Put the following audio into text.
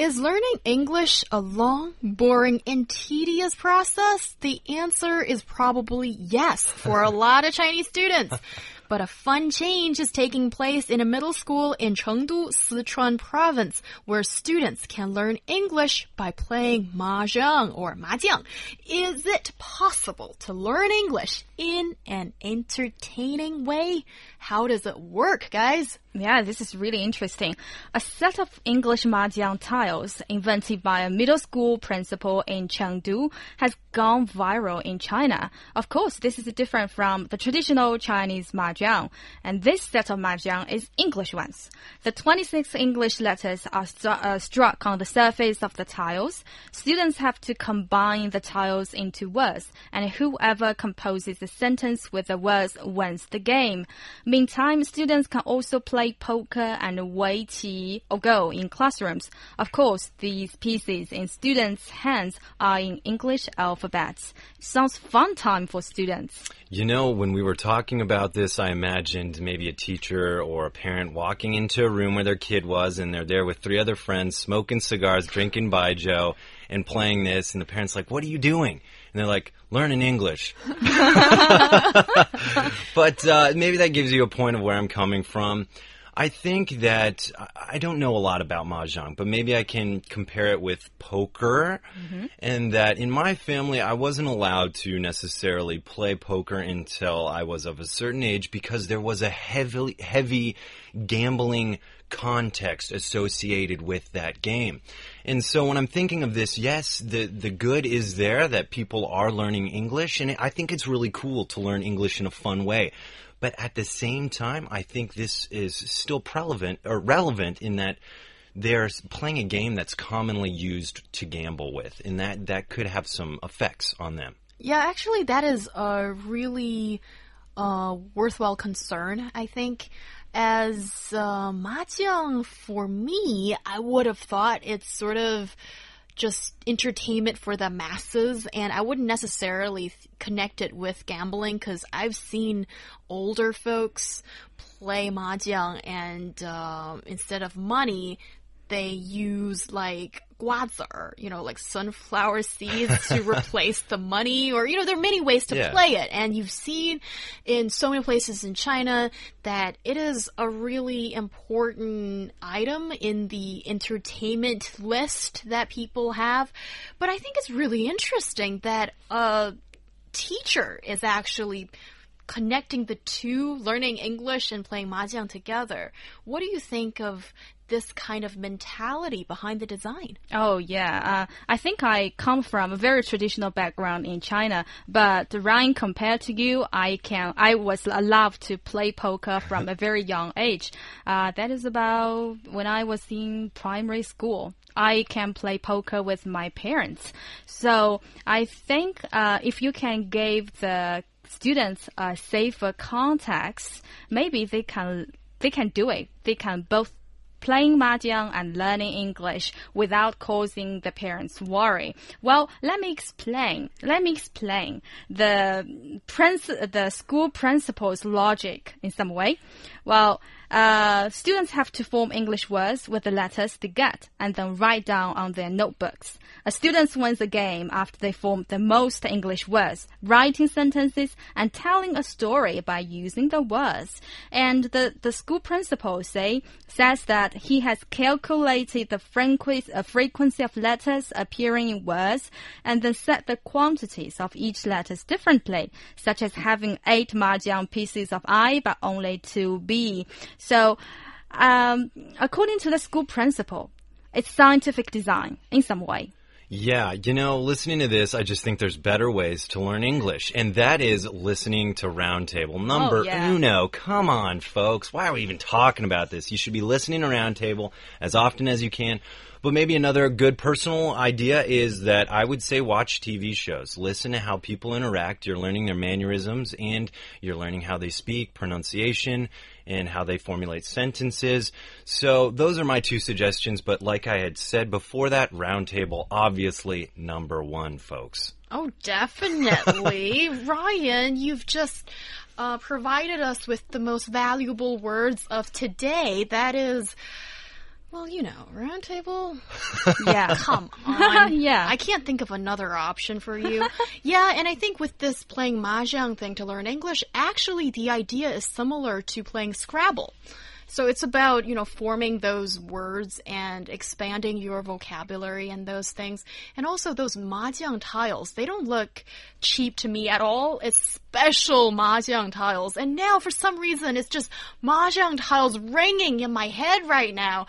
Is learning English a long, boring, and tedious process? The answer is probably yes for a lot of Chinese students. But a fun change is taking place in a middle school in Chengdu, Sichuan province, where students can learn English by playing mahjong or mahjong. Is it possible to learn English in an entertaining way? How does it work, guys? Yeah, this is really interesting. A set of English mahjong tiles invented by a middle school principal in Chengdu has gone viral in China. Of course, this is different from the traditional Chinese mahjong, and this set of mahjong is English ones. The 26 English letters are uh, struck on the surface of the tiles. Students have to combine the tiles into words, and whoever composes the sentence with the words wins the game. Meantime, students can also play poker and wei weiqi or go in classrooms. Of course, these pieces in students' hands are in English alphabets. Sounds fun time for students. You know, when we were talking about this, I imagined maybe a teacher or a parent walking into a room where their kid was and they're there with three other friends smoking cigars, drinking baijiu, and playing this. And the parent's like, what are you doing? And they're like, learning English. but uh, maybe that gives you a point of where I'm coming from. I think that I don't know a lot about mahjong, but maybe I can compare it with poker. Mm-hmm. And that in my family, I wasn't allowed to necessarily play poker until I was of a certain age because there was a heavy, heavy gambling context associated with that game. And so when I'm thinking of this, yes, the, the good is there that people are learning English. And I think it's really cool to learn English in a fun way. But at the same time, I think this is still relevant or relevant in that they're playing a game that's commonly used to gamble with, and that that could have some effects on them. Yeah, actually, that is a really uh, worthwhile concern. I think. As uh, mahjong, for me, I would have thought it's sort of just entertainment for the masses, and I wouldn't necessarily connect it with gambling because I've seen older folks play mahjong, and uh, instead of money, they use like guazi, you know, like sunflower seeds to replace the money, or you know, there are many ways to yeah. play it. And you've seen in so many places in China that it is a really important item in the entertainment list that people have. But I think it's really interesting that a teacher is actually connecting the two, learning English and playing mahjong together. What do you think of this kind of mentality behind the design? Oh, yeah. Uh, I think I come from a very traditional background in China, but Ryan, compared to you, I can, I was allowed to play poker from a very young age. Uh, that is about when I was in primary school. I can play poker with my parents. So I think uh, if you can give the students a safer contacts, maybe they can they can do it. They can both playing mahjong and learning English without causing the parents worry. Well, let me explain. Let me explain the princ- the school principal's logic in some way. Well, uh, students have to form English words with the letters they get and then write down on their notebooks. A student wins the game after they form the most English words, writing sentences and telling a story by using the words. And the, the school principal say says that he has calculated the frequency, uh, of letters appearing in words and then set the quantities of each letters differently, such as having eight mahjong pieces of I but only two B. So, um, according to the school principal, it's scientific design in some way. Yeah, you know, listening to this, I just think there's better ways to learn English, and that is listening to Roundtable. Oh, Number oh, yeah. uno. Come on, folks. Why are we even talking about this? You should be listening to Roundtable as often as you can. But maybe another good personal idea is that I would say watch TV shows. Listen to how people interact. You're learning their mannerisms and you're learning how they speak, pronunciation, and how they formulate sentences. So those are my two suggestions. But like I had said before that, Roundtable, obviously number one, folks. Oh, definitely. Ryan, you've just uh, provided us with the most valuable words of today. That is. Well, you know, roundtable. Yeah. Come on. Yeah. I can't think of another option for you. yeah, and I think with this playing mahjong thing to learn English, actually the idea is similar to playing Scrabble. So it's about, you know, forming those words and expanding your vocabulary and those things. And also those mahjong tiles, they don't look cheap to me at all. It's special mahjong tiles. And now for some reason it's just mahjong tiles ringing in my head right now.